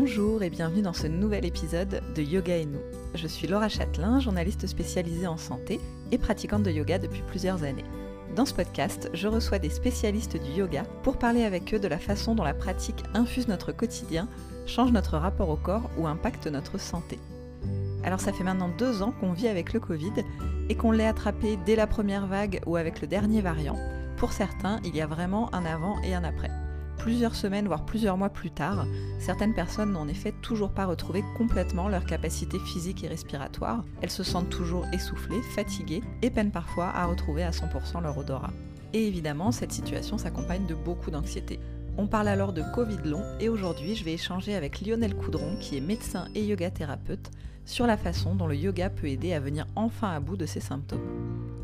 Bonjour et bienvenue dans ce nouvel épisode de Yoga et nous. Je suis Laura Châtelain, journaliste spécialisée en santé et pratiquante de yoga depuis plusieurs années. Dans ce podcast, je reçois des spécialistes du yoga pour parler avec eux de la façon dont la pratique infuse notre quotidien, change notre rapport au corps ou impacte notre santé. Alors ça fait maintenant deux ans qu'on vit avec le Covid et qu'on l'ait attrapé dès la première vague ou avec le dernier variant. Pour certains, il y a vraiment un avant et un après. Plusieurs semaines, voire plusieurs mois plus tard, certaines personnes n'ont en effet toujours pas retrouvé complètement leur capacité physique et respiratoire. Elles se sentent toujours essoufflées, fatiguées et peinent parfois à retrouver à 100% leur odorat. Et évidemment, cette situation s'accompagne de beaucoup d'anxiété. On parle alors de Covid long et aujourd'hui je vais échanger avec Lionel Coudron qui est médecin et yoga thérapeute sur la façon dont le yoga peut aider à venir enfin à bout de ses symptômes.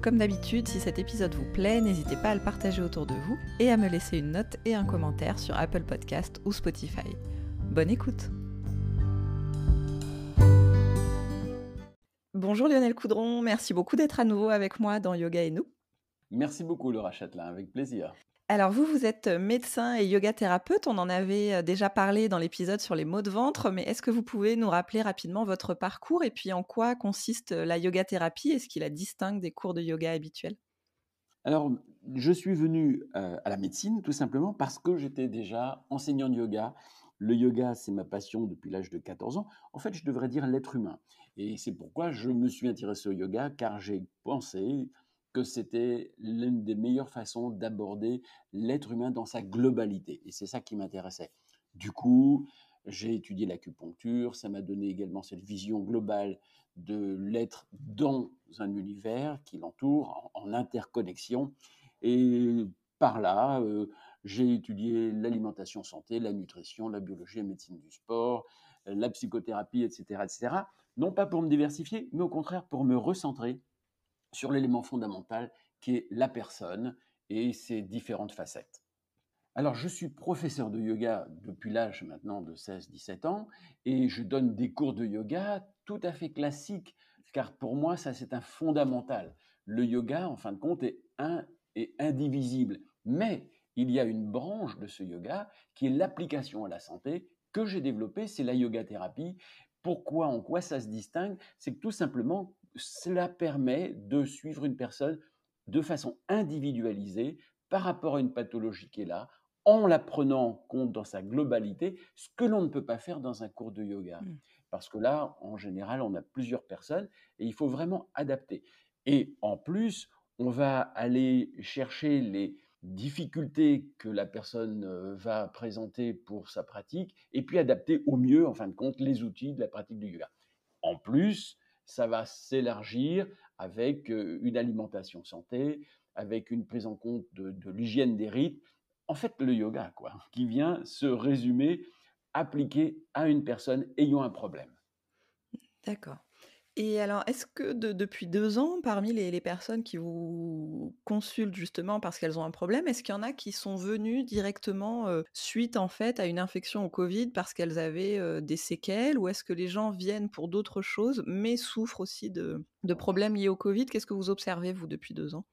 Comme d'habitude, si cet épisode vous plaît, n'hésitez pas à le partager autour de vous et à me laisser une note et un commentaire sur Apple Podcast ou Spotify. Bonne écoute Bonjour Lionel Coudron, merci beaucoup d'être à nouveau avec moi dans Yoga et nous. Merci beaucoup Laura Châtelain, avec plaisir. Alors vous, vous êtes médecin et yoga thérapeute. On en avait déjà parlé dans l'épisode sur les maux de ventre, mais est-ce que vous pouvez nous rappeler rapidement votre parcours et puis en quoi consiste la yoga thérapie Est-ce qu'il la distingue des cours de yoga habituels? Alors, je suis venu à la médecine tout simplement parce que j'étais déjà enseignant de yoga. Le yoga, c'est ma passion depuis l'âge de 14 ans. En fait, je devrais dire l'être humain. Et c'est pourquoi je me suis intéressé au yoga, car j'ai pensé, que c'était l'une des meilleures façons d'aborder l'être humain dans sa globalité. Et c'est ça qui m'intéressait. Du coup, j'ai étudié l'acupuncture, ça m'a donné également cette vision globale de l'être dans un univers qui l'entoure, en, interconnexion. Et par là, euh, j'ai étudié l'alimentation santé, la nutrition, la biologie, la médecine du sport, la psychothérapie, etc., etc. Non pas pour me diversifier, mais au contraire pour me recentrer sur l'élément fondamental qui est la personne et ses différentes facettes. Alors, je suis professeur de yoga depuis l'âge maintenant de 16-17 ans et je donne des cours de yoga tout à fait classiques, car pour moi, ça c'est un fondamental. Le yoga, en fin de compte, est un et indivisible. Mais il y a une branche de ce yoga qui est l'application à la santé que j'ai développée, c'est la yoga thérapie. Pourquoi, en quoi ça se distingue? C'est que tout simplement, cela permet de suivre une personne de façon individualisée par rapport à une pathologie qui est là, en la prenant en compte dans sa globalité, ce que l'on ne peut pas faire dans un cours de yoga. Mmh. Parce que là, en général, on a plusieurs personnes et il faut vraiment adapter. Et en plus, on va aller chercher les difficultés que la personne euh, va présenter pour sa pratique et puis adapter au mieux, en fin de compte, les outils de la pratique du yoga. En plus, ça va s'élargir avec une alimentation santé, avec une prise en compte de, l'hygiène des rites. En fait, le yoga, quoi, qui vient se résumer, appliqué à une personne ayant un problème. D'accord. Et alors, est-ce que depuis deux ans, parmi les, personnes qui vous consultent justement parce qu'elles ont un problème, est-ce qu'il y en a qui sont venues directement suite en fait à une infection au Covid parce qu'elles avaient des séquelles ou est-ce que les gens viennent pour d'autres choses mais souffrent aussi de, de problèmes liés au Covid? Qu'est-ce que vous observez vous depuis deux ans?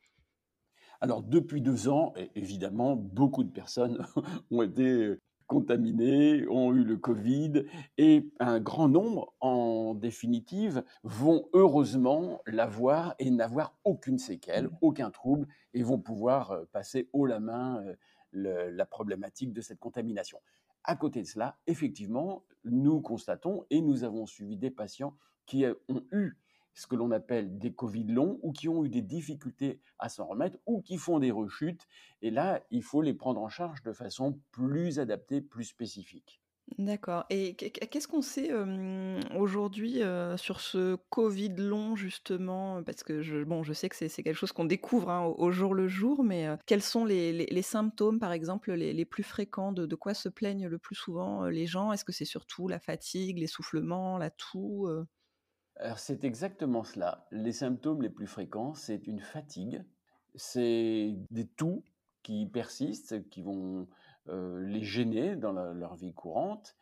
Alors depuis deux ans, évidemment, beaucoup de personnes ont été contaminés, ont eu le Covid, et un grand nombre, en définitive, vont heureusement l'avoir et n'avoir aucune séquelle, mmh. aucun trouble, et vont pouvoir euh, passer haut la main euh, la problématique de cette contamination. À côté de cela, effectivement, nous constatons, et nous avons suivi des patients qui ont eu ce que l'on appelle des Covid longs ou qui ont eu des difficultés à s'en remettre ou qui font des rechutes. Et là, il faut les prendre en charge de façon plus adaptée, plus spécifique. D'accord. Et qu'est-ce qu'on sait aujourd'hui sur ce Covid long, justement? Parce que je, bon, je sais que c'est quelque chose qu'on découvre hein, au, jour le jour, mais quels sont les, symptômes, par exemple, les, plus fréquents? De, de, quoi se plaignent le plus souvent les gens? Est-ce que c'est surtout la fatigue, l'essoufflement, la toux c'est exactement cela. Les symptômes les plus fréquents, c'est une fatigue, c'est des toux qui persistent, qui vont euh, les gêner dans leur vie courante.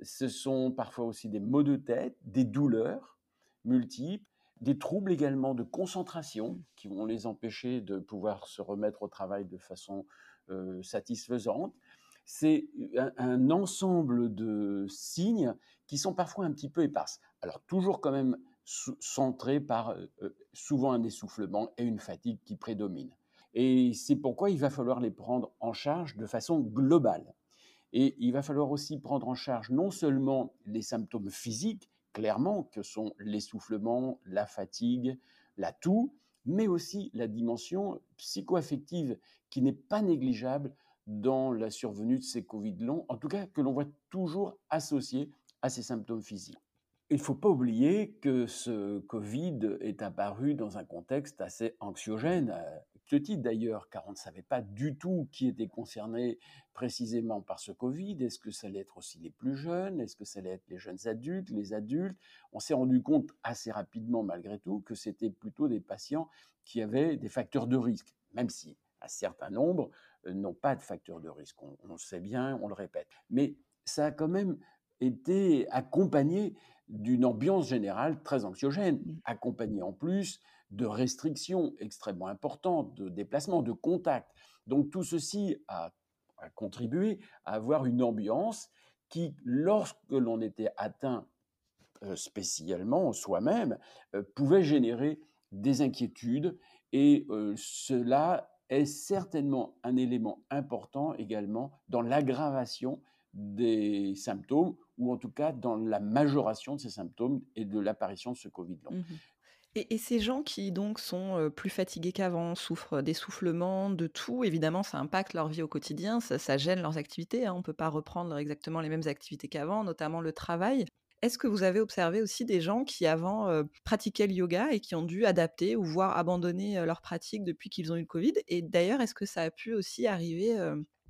Ce sont parfois aussi des maux de tête, des douleurs multiples, des troubles également de concentration qui vont les empêcher de pouvoir se remettre au travail de façon euh, satisfaisante. C'est un, ensemble de signes qui sont parfois un petit peu éparses. Alors toujours quand même centrés par euh, euh, souvent un essoufflement et une fatigue qui prédominent. Et c'est pourquoi il va falloir les prendre en charge de façon globale. Et il va falloir aussi prendre en charge non seulement les symptômes physiques, clairement, que sont l'essoufflement, la fatigue, la toux, mais aussi la dimension psychoaffective qui n'est pas négligeable dans la survenue de ces Covid longs, en tout cas que l'on voit toujours associé à ces symptômes physiques. Il ne faut pas oublier que ce Covid est apparu dans un contexte assez anxiogène, à ce titre d'ailleurs, car on ne savait pas du tout qui était concerné précisément par ce Covid. Est-ce que ça allait être aussi les plus jeunes? Est-ce que ça allait être les jeunes adultes, les adultes? On s'est rendu compte assez rapidement, malgré tout, que c'était plutôt des patients qui avaient des facteurs de risque, même si un certain nombre n'ont pas de facteurs de risque. On, on, le sait bien, on le répète. Mais ça a quand même été accompagné d'une ambiance générale très anxiogène, mmh. accompagné en plus de restrictions extrêmement importantes, de déplacements, de contacts. Donc tout ceci a, contribué à avoir une ambiance qui, lorsque l'on était atteint euh, spécialement soi-même, euh, pouvait générer des inquiétudes et euh, cela est certainement un élément important également dans l'aggravation des symptômes, ou en tout cas dans la majoration de ces symptômes et de l'apparition de ce Covid long. Mmh et, ces gens qui donc sont plus fatigués qu'avant, souffrent d'essoufflement, de tout, évidemment, ça impacte leur vie au quotidien, ça, gêne leurs activités. Hein. on ne peut pas reprendre exactement les mêmes activités qu'avant, notamment le travail. Est-ce que vous avez observé aussi des gens qui avant pratiquaient le yoga et qui ont dû adapter ou voire abandonner leur pratique depuis qu'ils ont eu le Covid? Et d'ailleurs, est-ce que ça a pu aussi arriver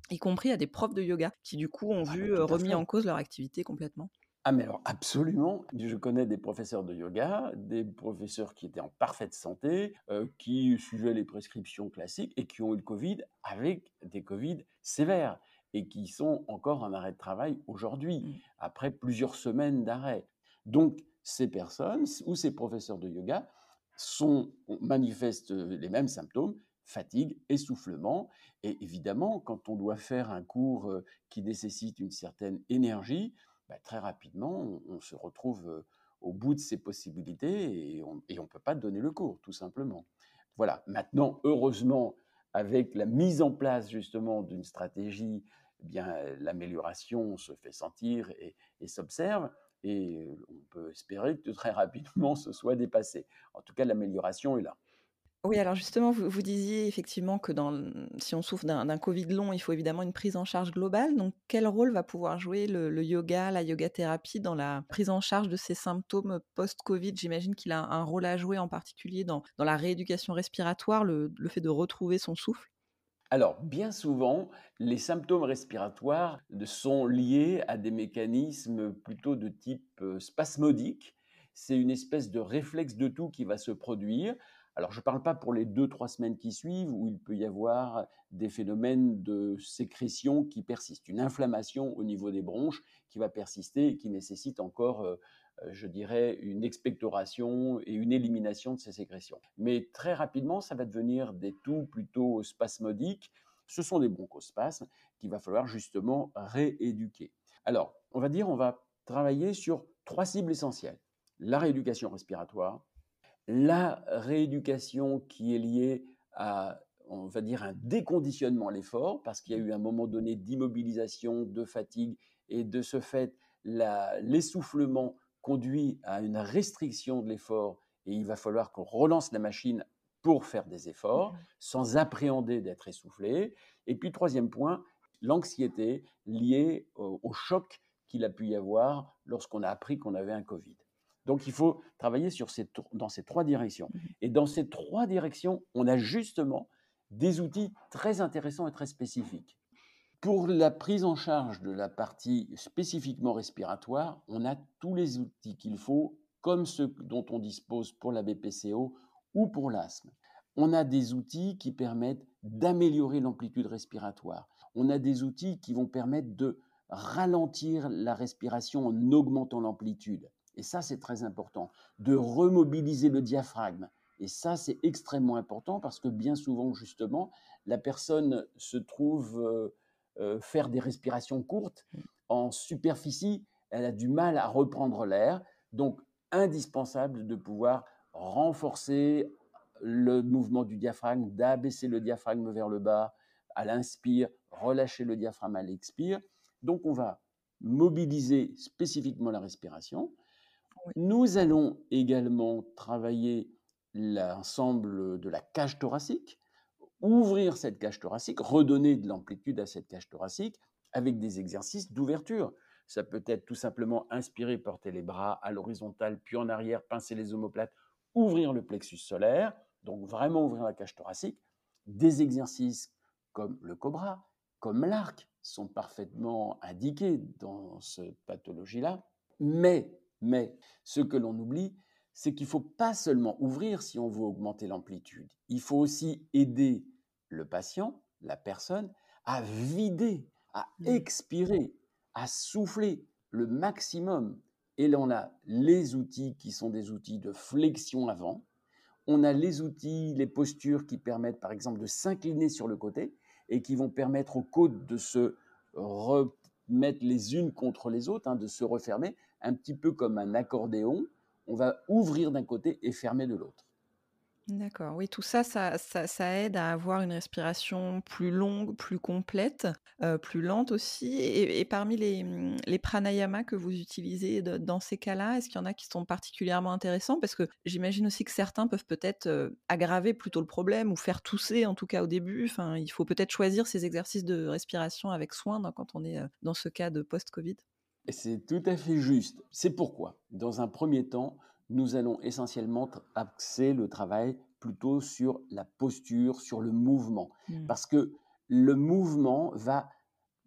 y compris à des profs de yoga qui du coup ont ah vu remis en cause leur activité complètement? Ah mais alors absolument, je connais des professeurs de yoga, des professeurs qui étaient en parfaite santé, qui suivaient les prescriptions classiques et qui ont eu le Covid avec des Covid sévères et qui sont encore en arrêt de travail aujourd'hui, mmh. après plusieurs semaines d'arrêt. Donc ces personnes ou ces professeurs de yoga sont, manifestent les mêmes symptômes, fatigue, essoufflement. Et évidemment, quand on doit faire un cours euh, qui nécessite une certaine énergie, bah, très rapidement, on, se retrouve euh, au bout de ses possibilités et on ne peut pas donner le cours, tout simplement. Voilà. Maintenant, heureusement, avec la mise en place justement d'une stratégie, eh bien l'amélioration se fait sentir et, s'observe. Et euh, on peut espérer que très rapidement ce soit dépassé. En tout cas, l'amélioration est là. Oui, alors justement, vous, disiez effectivement que si on souffre d'un Covid long, il faut évidemment une prise en charge globale. Donc, quel rôle va pouvoir jouer le, yoga, la yoga thérapie dans la prise en charge de ces symptômes post-Covid? J'imagine qu'il a un rôle à jouer en particulier dans, dans la rééducation respiratoire, le, le fait de retrouver son souffle? Alors, bien souvent, les symptômes respiratoires sont liés à des mécanismes plutôt de type euh, spasmodique. C'est une espèce de réflexe de tout qui va se produire alors, je ne parle pas pour les deux, trois semaines qui suivent où il peut y avoir des phénomènes de sécrétion qui persistent, une inflammation au niveau des bronches qui va persister et qui nécessite encore, euh, euh, je dirais, une expectoration et une élimination de ces sécrétions. Mais très rapidement, ça va devenir des toux plutôt spasmodiques. Ce sont des bronchospasmes qu'il va falloir justement rééduquer. Alors, on va dire, on va travailler sur trois cibles essentielles. La rééducation respiratoire, la rééducation qui est liée à, on va dire, un déconditionnement à l'effort, parce qu'il y a eu un moment donné d'immobilisation, de fatigue, et de ce fait, l'essoufflement conduit à une restriction de l'effort, et il va falloir qu'on relance la machine pour faire des efforts, mmh sans appréhender d'être essoufflé. Et puis, troisième point, l'anxiété liée au choc qu'il a pu y avoir lorsqu'on a appris qu'on avait un Covid. Donc il faut travailler sur ces, dans ces trois directions. Mmh et dans ces trois directions, on a justement des outils très intéressants et très spécifiques. Pour la prise en charge de la partie spécifiquement respiratoire, on a tous les outils qu'il faut, comme ceux dont on dispose pour la BPCO ou pour l'asthme. On a des outils qui permettent d'améliorer l'amplitude respiratoire. On a des outils qui vont permettre de ralentir la respiration en augmentant l'amplitude. Et ça, c'est très important, de remobiliser le diaphragme. Et ça, c'est extrêmement important parce que bien souvent, justement, la personne se trouve euh, euh, faire des respirations courtes. Mmh. En superficie, elle a du mal à reprendre l'air. Donc, indispensable de pouvoir renforcer le mouvement du diaphragme, d'abaisser le diaphragme vers le bas à l'inspire, relâcher le diaphragme à l'expire. Donc, on va mobiliser spécifiquement la respiration. Nous allons également travailler l'ensemble de la cage thoracique, ouvrir cette cage thoracique, redonner de l'amplitude à cette cage thoracique avec des exercices d'ouverture. Ça peut être tout simplement inspirer, porter les bras à l'horizontale, puis en arrière, pincer les omoplates, ouvrir le plexus solaire, donc vraiment ouvrir la cage thoracique. Des exercices comme le cobra, comme l'arc, sont parfaitement indiqués dans cette pathologie-là. Mais, mais, ce que l'on oublie, c'est qu'il ne faut pas seulement ouvrir si on veut augmenter l'amplitude. Il faut aussi aider le patient, la personne, à vider, à mmh. expirer, à souffler le maximum. Et là, on a les outils qui sont des outils de flexion avant. On a les outils, les postures qui permettent, par exemple, de s'incliner sur le côté et qui vont permettre aux côtes de se remettre les unes contre les autres, hein, de se refermer, un petit peu comme un accordéon. On va ouvrir d'un côté et fermer de l'autre. D'accord, oui, tout ça ça, aide à avoir une respiration plus longue, plus complète, plus lente aussi. Et, parmi les, les pranayamas que vous utilisez dans ces cas-là, est-ce qu'il y en a qui sont particulièrement intéressants? Parce que j'imagine aussi que certains peuvent peut-être aggraver plutôt le problème ou faire tousser, en tout cas au début. Enfin, il faut peut-être choisir ces exercices de respiration avec soin quand on est dans ce cas de post-Covid. C'est tout à fait juste. C'est pourquoi, dans un premier temps, nous allons essentiellement axer le travail plutôt sur la posture, sur le mouvement. Mmh. Parce que le mouvement va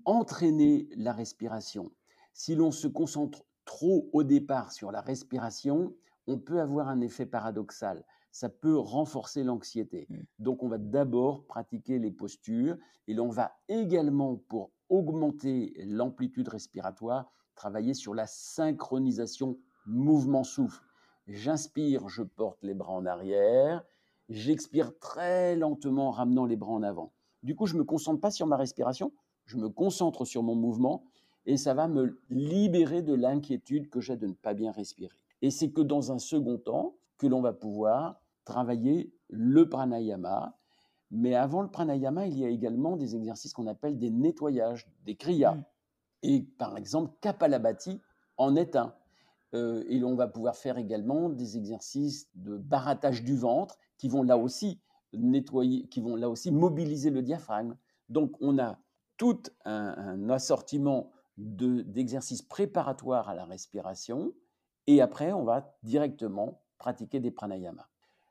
entraîner la respiration. Si l'on se concentre trop au départ sur la respiration, on peut avoir un effet paradoxal. Ça peut renforcer l'anxiété. Mmh. Donc on va d'abord pratiquer les postures et l'on va également, pour augmenter l'amplitude respiratoire, travailler sur la synchronisation mouvement-souffle. J'inspire, je porte les bras en arrière. J'expire très lentement en ramenant les bras en avant. Du coup, je ne me concentre pas sur ma respiration, je me concentre sur mon mouvement et ça va me libérer de l'inquiétude que j'ai de ne pas bien respirer. Et c'est que dans un second temps que l'on va pouvoir travailler le pranayama. Mais avant le pranayama, il y a également des exercices qu'on appelle des nettoyages, des kriyas. Mm. Et par exemple, Kapalabhati en est un. Euh, et on va pouvoir faire également des exercices de barattage du ventre qui vont là aussi nettoyer, qui vont là aussi mobiliser le diaphragme. Donc on a tout un, assortiment d'exercices préparatoires à la respiration et après on va directement pratiquer des pranayamas.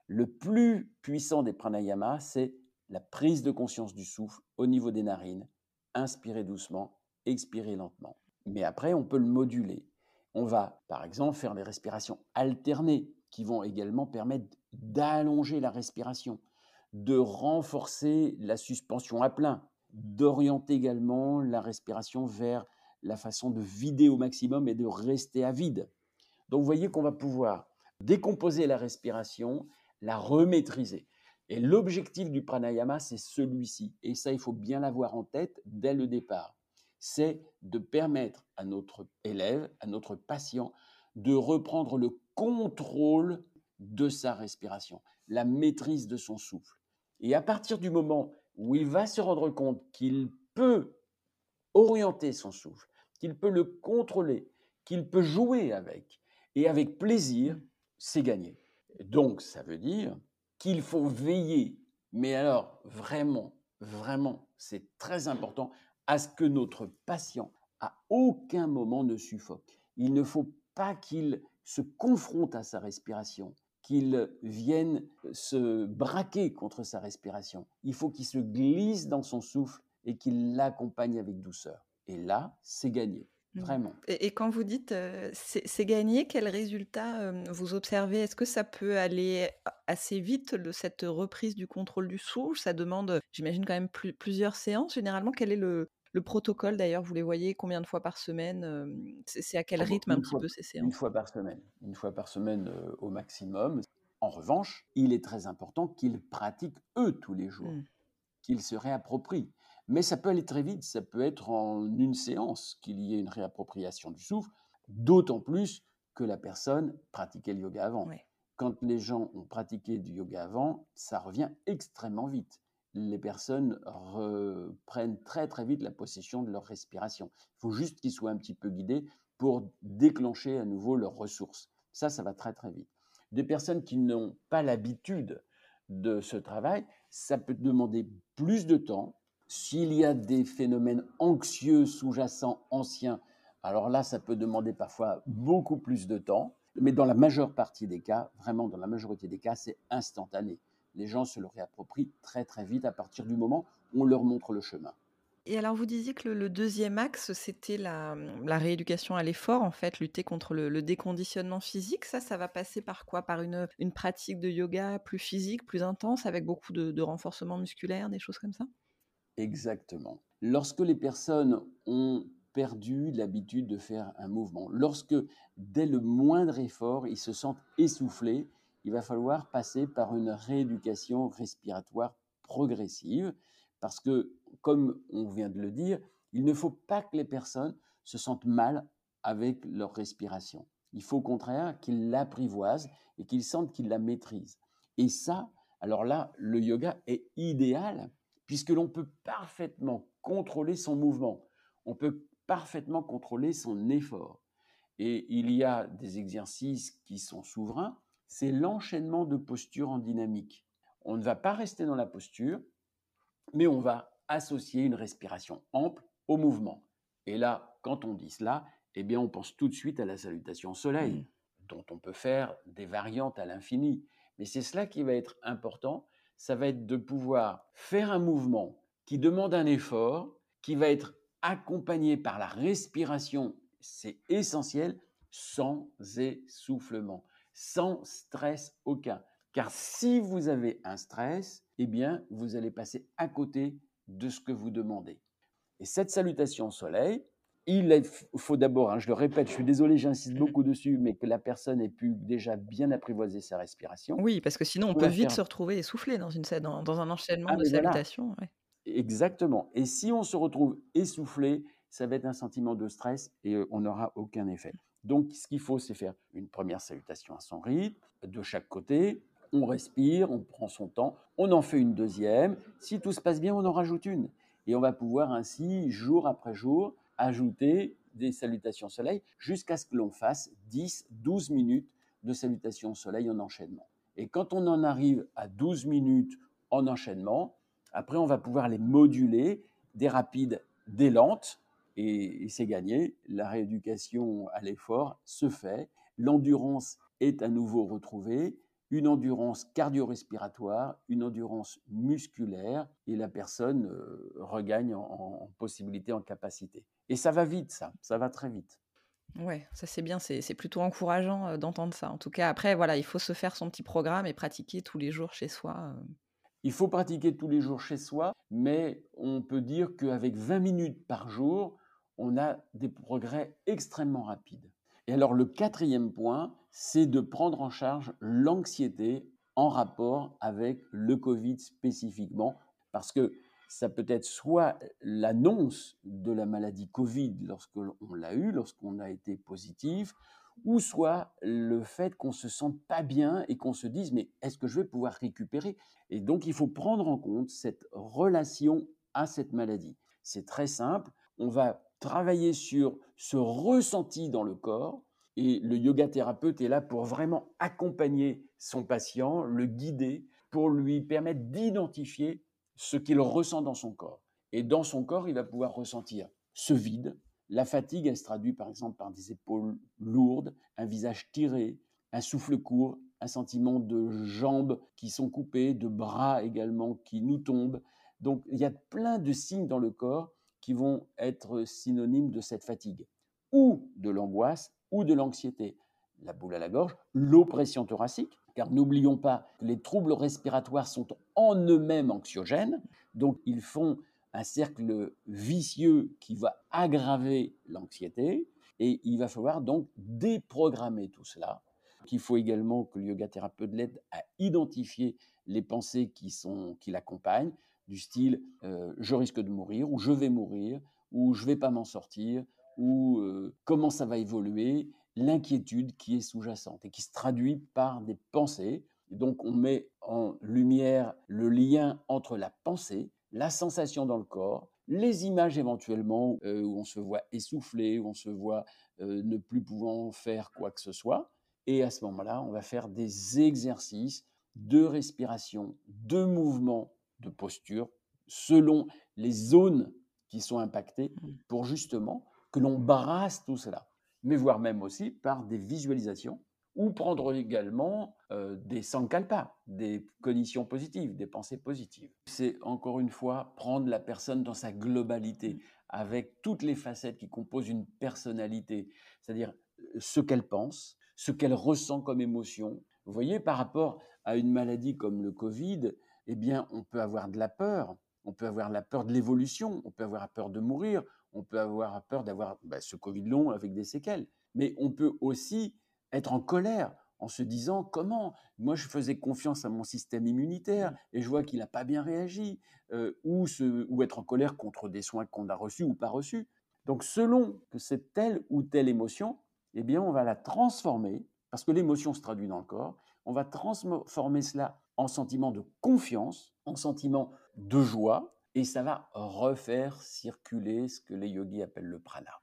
Le plus puissant des pranayamas, c'est la prise de conscience du souffle au niveau des narines. Inspirez doucement, expirez lentement. Mais après, on peut le moduler. On va, par exemple, faire des respirations alternées qui vont également permettre d'allonger la respiration, de renforcer la suspension à plein, d'orienter également la respiration vers la façon de vider au maximum et de rester à vide. Donc vous voyez qu'on va pouvoir décomposer la respiration, la remaîtriser. Et l'objectif du pranayama, c'est celui-ci. Et ça, il faut bien l'avoir en tête dès le départ c'est de permettre à notre élève, à notre patient, de reprendre le contrôle de sa respiration, la maîtrise de son souffle. Et à partir du moment où il va se rendre compte qu'il peut orienter son souffle, qu'il peut le contrôler, qu'il peut jouer avec, et avec plaisir, c'est gagné. Donc ça veut dire qu'il faut veiller, mais alors vraiment, vraiment, c'est très important à ce que notre patient à aucun moment ne suffoque. Il ne faut pas qu'il se confronte à sa respiration, qu'il vienne se braquer contre sa respiration. Il faut qu'il se glisse dans son souffle et qu'il l'accompagne avec douceur. Et là, c'est gagné. Mmh. Vraiment. Et, quand vous dites euh, c'est gagné, quel résultat euh, vous observez? Est-ce que ça peut aller assez vite, cette reprise du contrôle du souffle? Ça demande, j'imagine, quand même plusieurs séances. Généralement, quel est le, le protocole d'ailleurs, vous les voyez combien de fois par semaine C'est à quel rythme un petit peu ces séances? Une fois par semaine. Une fois par semaine au maximum. En revanche, il est très important qu'ils pratiquent eux tous les jours, mmh. qu'ils se réapproprient. Mais ça peut aller très vite, ça peut être en une séance qu'il y ait une réappropriation du souffle, d'autant plus que la personne pratiquait le yoga avant. Quand les gens ont pratiqué du yoga avant, ça revient extrêmement vite. Les personnes reprennent très très vite la possession de leur respiration. Il faut juste qu'ils soient un petit peu guidés pour déclencher à nouveau leurs ressources. Ça, ça va très très vite. Des personnes qui n'ont pas l'habitude de ce travail, ça peut demander plus de temps. S'il y a des phénomènes anxieux sous-jacents anciens, alors là, ça peut demander parfois beaucoup plus de temps. Mais dans la majeure partie des cas, vraiment dans la majorité des cas, c'est instantané. Les gens se le réapproprient très très vite à partir du moment où on leur montre le chemin. Et alors, vous disiez que le, deuxième axe, c'était la, rééducation à l'effort, en fait, lutter contre le, déconditionnement physique. Ça, ça va passer par quoi? Par une, pratique de yoga plus physique, plus intense, avec beaucoup de, renforcement musculaire, des choses comme ça? Exactement. Lorsque les personnes ont perdu l'habitude de faire un mouvement, lorsque dès le moindre effort, ils se sentent essoufflés, il va falloir passer par une rééducation respiratoire progressive parce que, comme on vient de le dire, il ne faut pas que les personnes se sentent mal avec leur respiration. Il faut au contraire qu'ils l'apprivoisent et qu'ils sentent qu'ils la maîtrisent. Et ça, alors là, le yoga est idéal puisque l'on peut parfaitement contrôler son mouvement. On peut parfaitement contrôler son effort. Et il y a des exercices qui sont souverains, c'est l'enchaînement de postures en dynamique. On ne va pas rester dans la posture, mais on va associer une respiration ample au mouvement. Et là, quand on dit cela, eh bien, on pense tout de suite à la salutation soleil, mmh. dont on peut faire des variantes à l'infini. Mais c'est cela qui va être important, ça va être de pouvoir faire un mouvement qui demande un effort, qui va être accompagné par la respiration, c'est essentiel, sans essoufflement, sans stress aucun. Car si vous avez un stress, eh bien, vous allez passer à côté de ce que vous demandez. Et cette salutation au soleil, il faut d'abord, hein, je le répète, je suis désolé, j'insiste mmh. beaucoup dessus, mais que la personne ait pu déjà bien apprivoiser sa respiration. Oui, parce que sinon on peut vite se retrouver essoufflé dans, une, dans, dans un enchaînement ah, de salutations. Exactement. Et si on se retrouve essoufflé, ça va être un sentiment de stress et euh, on n'aura aucun effet. Donc, ce qu'il faut, c'est faire une première salutation à son rythme, de chaque côté, on respire, on prend son temps, on en fait une deuxième. Si tout se passe bien, on en rajoute une. Et on va pouvoir ainsi, jour après jour, ajouter des salutations soleil jusqu'à ce que l'on fasse 10, 12 minutes de salutations soleil en enchaînement. Et quand on en arrive à 12 minutes en enchaînement, après on va pouvoir les moduler, des rapides, des lentes, et, et c'est gagné. La rééducation à l'effort se fait, l'endurance est à nouveau retrouvée, une endurance cardio-respiratoire, une endurance musculaire, et la personne euh, regagne en, possibilité, en capacité. Et ça va vite, ça, ça va très vite. Ouais, ça c'est bien, c'est plutôt encourageant euh, d'entendre ça. En tout cas, après, voilà, il faut se faire son petit programme et pratiquer tous les jours chez soi. Euh. Il faut pratiquer tous les jours chez soi, mais on peut dire qu'avec 20 minutes par jour, on a des progrès extrêmement rapides. Et alors le quatrième point, c'est de prendre en charge l'anxiété en rapport avec le Covid spécifiquement, parce que ça peut être soit l'annonce de la maladie Covid lorsqu'on l'a eu, lorsqu'on a été positif, ou soit le fait qu'on se sente pas bien et qu'on se dise mais est-ce que je vais pouvoir récupérer? Et donc il faut prendre en compte cette relation à cette maladie. C'est très simple, on va travailler sur ce ressenti dans le corps. Et le yoga thérapeute est là pour vraiment accompagner son patient, le guider, pour lui permettre d'identifier ce qu'il ressent dans son corps. Et dans son corps, il va pouvoir ressentir ce vide. La fatigue, elle se traduit par exemple par des épaules lourdes, un visage tiré, un souffle court, un sentiment de jambes qui sont coupées, de bras également qui nous tombent. Donc il y a plein de signes dans le corps qui vont être synonymes de cette fatigue, ou de l'angoisse, ou de l'anxiété. La boule à la gorge, l'oppression thoracique, car n'oublions pas que les troubles respiratoires sont en eux-mêmes anxiogènes, donc ils font un cercle vicieux qui va aggraver l'anxiété, et il va falloir donc déprogrammer tout cela. Il faut également que le yoga thérapeute l'aide à identifier les pensées qui, qui l'accompagnent, du style je risque de mourir, ou je vais mourir, ou je vais pas m'en sortir, ou comment ça va évoluer, l'inquiétude qui est sous-jacente et qui se traduit par des pensées. donc on met en lumière le lien entre la pensée, la sensation dans le corps, les images éventuellement où on se voit essoufflé, où on se voit ne plus pouvant faire quoi que ce soit. Et à ce moment-là, on va faire des exercices de respiration, de mouvement, de posture, selon les zones qui sont impactées, mmh. pour justement que l'on brasse tout cela. Mais voire même aussi par des visualisations, ou prendre également euh, des sankalpas, des cognitions positives, des pensées positives. C'est encore une fois prendre la personne dans sa globalité, mmh. avec toutes les facettes qui composent une personnalité, c'est-à-dire euh, ce qu'elle pense, ce qu'elle ressent comme émotion. Vous voyez, par rapport à une maladie comme le Covid, eh bien, on peut avoir de la peur, on peut avoir la peur de l'évolution, on peut avoir peur de mourir, on peut avoir peur d'avoir bah, ce Covid long avec des séquelles. Mais on peut aussi être en colère en se disant comment? Moi je faisais confiance à mon système immunitaire et je vois qu'il n'a pas bien réagi, euh, ou, ou être en colère contre des soins qu'on a reçus ou pas reçus. Donc selon que c'est telle ou telle émotion, eh bien on va la transformer, parce que l'émotion se traduit dans le corps, on va transformer cela en sentiment de confiance, en sentiment de joie, et ça va refaire circuler ce que les yogis appellent le prana.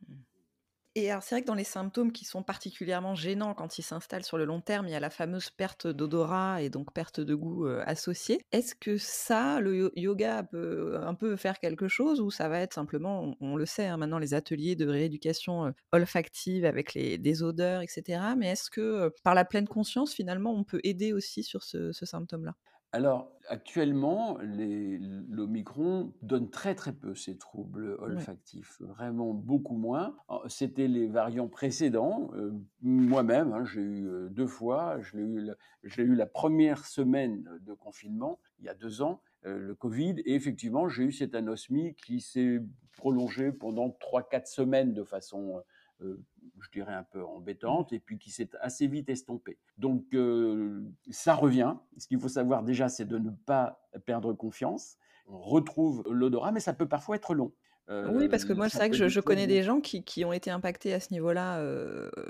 Et alors, c'est vrai que dans les symptômes qui sont particulièrement gênants quand ils s'installent sur le long terme, il y a la fameuse perte d'odorat et donc perte de goût associée. Est-ce que ça, le yoga peut un peu faire quelque chose ou ça va être simplement, on, le sait hein, maintenant, les ateliers de rééducation olfactive avec les, des odeurs, etc. Mais est-ce que par la pleine conscience, finalement, on peut aider aussi sur ce symptôme-là? Alors, actuellement, l'Omicron donne très très peu ces troubles olfactifs, vraiment beaucoup moins. C'était les variants précédents. Euh, moi-même, hein, j'ai eu euh, deux fois. Je l'ai eu, la première semaine de confinement, il y a deux ans, euh, le Covid. Et effectivement, j'ai eu cette anosmie qui s'est prolongée pendant trois, quatre semaines de façon je dirais un peu embêtante, et puis qui s'est assez vite estompée. Donc euh, ça revient. Ce qu'il faut savoir déjà, c'est de ne pas perdre confiance. On retrouve l'odorat, mais ça peut parfois être long. Euh, oui, parce que moi, c'est vrai que je, connais des gens qui, qui, ont été impactés à ce niveau-là,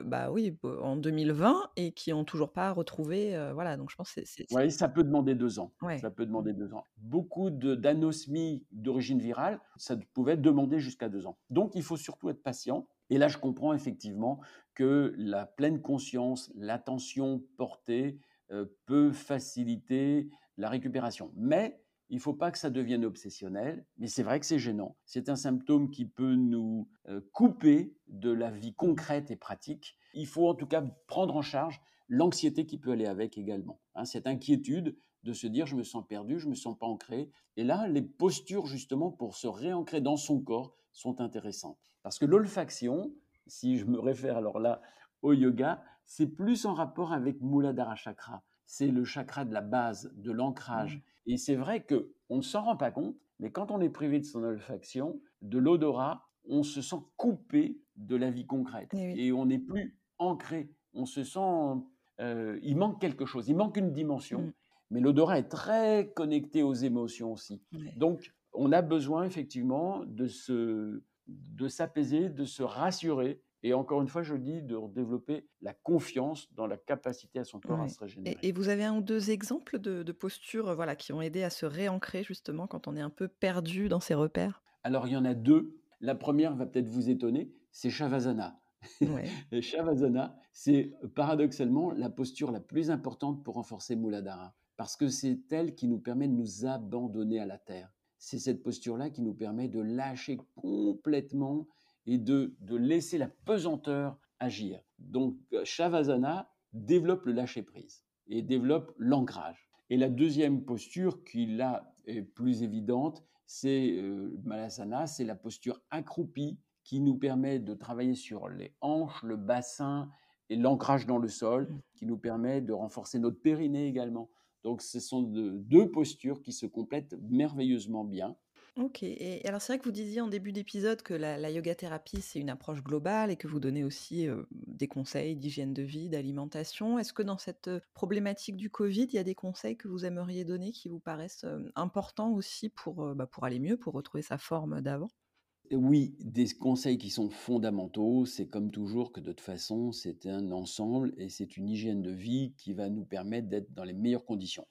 bah oui, en 2020 et qui n'ont toujours pas retrouvé. voilà, donc je pense que c'est. Oui, ça peut demander deux ans. Ça peut demander deux ans. Beaucoup d'anosmies d'origine virale, ça pouvait demander jusqu'à deux ans. Donc, il faut surtout être patient et là, je comprends effectivement que la pleine conscience, l'attention portée euh, peut faciliter la récupération. Mais il ne faut pas que ça devienne obsessionnel, mais c'est vrai que c'est gênant. C'est un symptôme qui peut nous euh, couper de la vie concrète et pratique. Il faut en tout cas prendre en charge l'anxiété qui peut aller avec également. Hein. cette inquiétude de se dire je me sens perdu, je me sens pas ancré. Et là, les postures justement pour se réancrer dans son corps sont intéressantes. Parce que l'olfaction, si je me réfère alors là au yoga, c'est plus en rapport avec Muladhara Chakra. C'est le chakra de la base, de l'ancrage. Mmh. Et c'est vrai que on ne s'en rend pas compte, mais quand on est privé de son olfaction, de l'odorat, on se sent coupé de la vie concrète. Et, on n'est plus ancré. On se sent... Euh, il manque quelque chose, il manque une dimension. Mmh. Mais l'odorat est très connecté aux émotions aussi. Donc, on a besoin effectivement de se de s'apaiser, de se rassurer. Et encore une fois, je dis de développer la confiance dans la capacité à son corps à se régénérer. Et, vous avez un ou deux exemples de, postures voilà, qui ont aidé à se réancrer justement quand on est un peu perdu dans ses repères? Alors, il y en a deux. La première va peut-être vous étonner, c'est Shavasana. Ouais. Shavasana, c'est paradoxalement la posture la plus importante pour renforcer Muladhara, parce que c'est elle qui nous permet de nous abandonner à la terre c'est cette posture-là qui nous permet de lâcher complètement et de, laisser la pesanteur agir. Donc, Shavasana développe le lâcher-prise et développe l'ancrage. Et la deuxième posture qui, là, est plus évidente, c'est euh, Malasana, c'est la posture accroupie qui nous permet de travailler sur les hanches, le bassin et l'ancrage dans le sol, mmh. qui nous permet de renforcer notre périnée également. Donc ce sont deux postures qui se complètent merveilleusement bien. Ok, et alors c'est vrai que vous disiez en début d'épisode que la, yoga thérapie, c'est une approche globale et que vous donnez aussi des conseils d'hygiène de vie, d'alimentation. Est-ce que dans cette problématique du Covid, il y a des conseils que vous aimeriez donner qui vous paraissent importants aussi pour, bah, pour aller mieux, pour retrouver sa forme d'avant? Oui, des conseils qui sont fondamentaux. C'est comme toujours que de toute façon, c'est un ensemble et c'est une hygiène de vie qui va nous permettre d'être dans les meilleures conditions.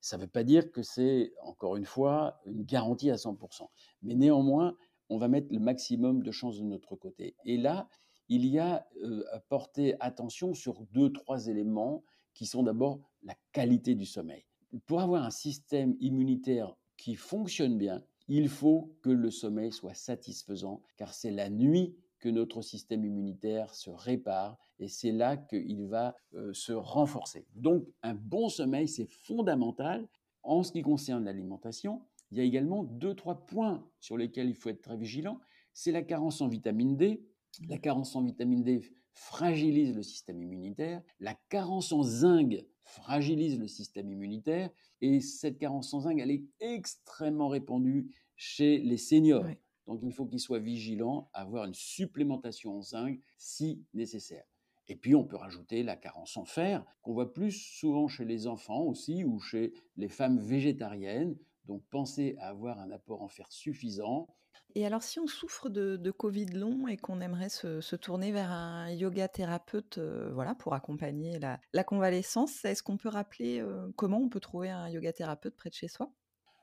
Ça ne veut pas dire que c'est, encore une fois, une garantie à 100%. Mais néanmoins, on va mettre le maximum de chances de notre côté. Et là, il y a euh, à porter attention sur deux, trois éléments qui sont d'abord la qualité du sommeil. Pour avoir un système immunitaire qui fonctionne bien, il faut que le sommeil soit satisfaisant, car c'est la nuit que notre système immunitaire se répare et c'est là qu'il va euh, se renforcer. Donc un bon sommeil, c'est fondamental. En ce qui concerne l'alimentation, il y a également deux, trois points sur lesquels il faut être très vigilant. C'est la carence en vitamine D. La carence en vitamine D fragilise le système immunitaire. La carence en zinc fragilise le système immunitaire. Et cette carence en zinc, elle est extrêmement répandue chez les seniors. Donc il faut qu'ils soient vigilants avoir une supplémentation en zinc si nécessaire. Et puis on peut rajouter la carence en fer, qu'on voit plus souvent chez les enfants aussi ou chez les femmes végétariennes. Donc pensez à avoir un apport en fer suffisant. Et alors si on souffre de, Covid long et qu'on aimerait se, tourner vers un yoga thérapeute euh, voilà, pour accompagner la, convalescence, est-ce qu'on peut rappeler euh, comment on peut trouver un yoga thérapeute près de chez soi?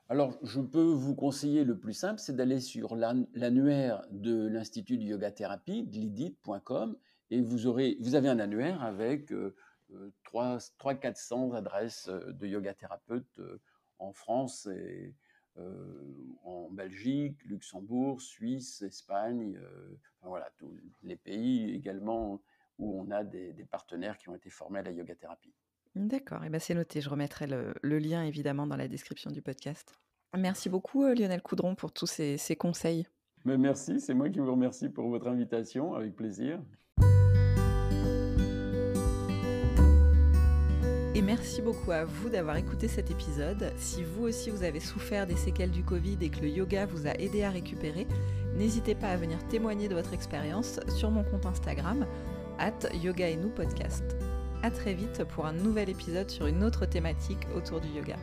Alors, je peux vous conseiller le plus simple, c'est d'aller sur l'annuaire de l'Institut de Yoga Thérapie, glidit.com, et vous, aurez, vous avez un annuaire avec 300-400 euh, adresses euh, de yoga thérapeutes euh, en France et en Belgique, Luxembourg, Suisse, Espagne, voilà, tous les pays également où on a des, partenaires qui ont été formés à la yoga thérapie. D'accord, et ben c'est noté. Je remettrai le, lien évidemment dans la description du podcast. Merci beaucoup euh, Lionel Coudron pour tous ces, conseils. Mais merci, c'est moi qui vous remercie pour votre invitation, avec plaisir. Merci beaucoup à vous d'avoir écouté cet épisode. Si vous aussi vous avez souffert des séquelles du Covid et que le yoga vous a aidé à récupérer, n'hésitez pas à venir témoigner de votre expérience sur mon compte Instagram, at yoga et nous podcast. À très vite pour un nouvel épisode sur une autre thématique autour du yoga.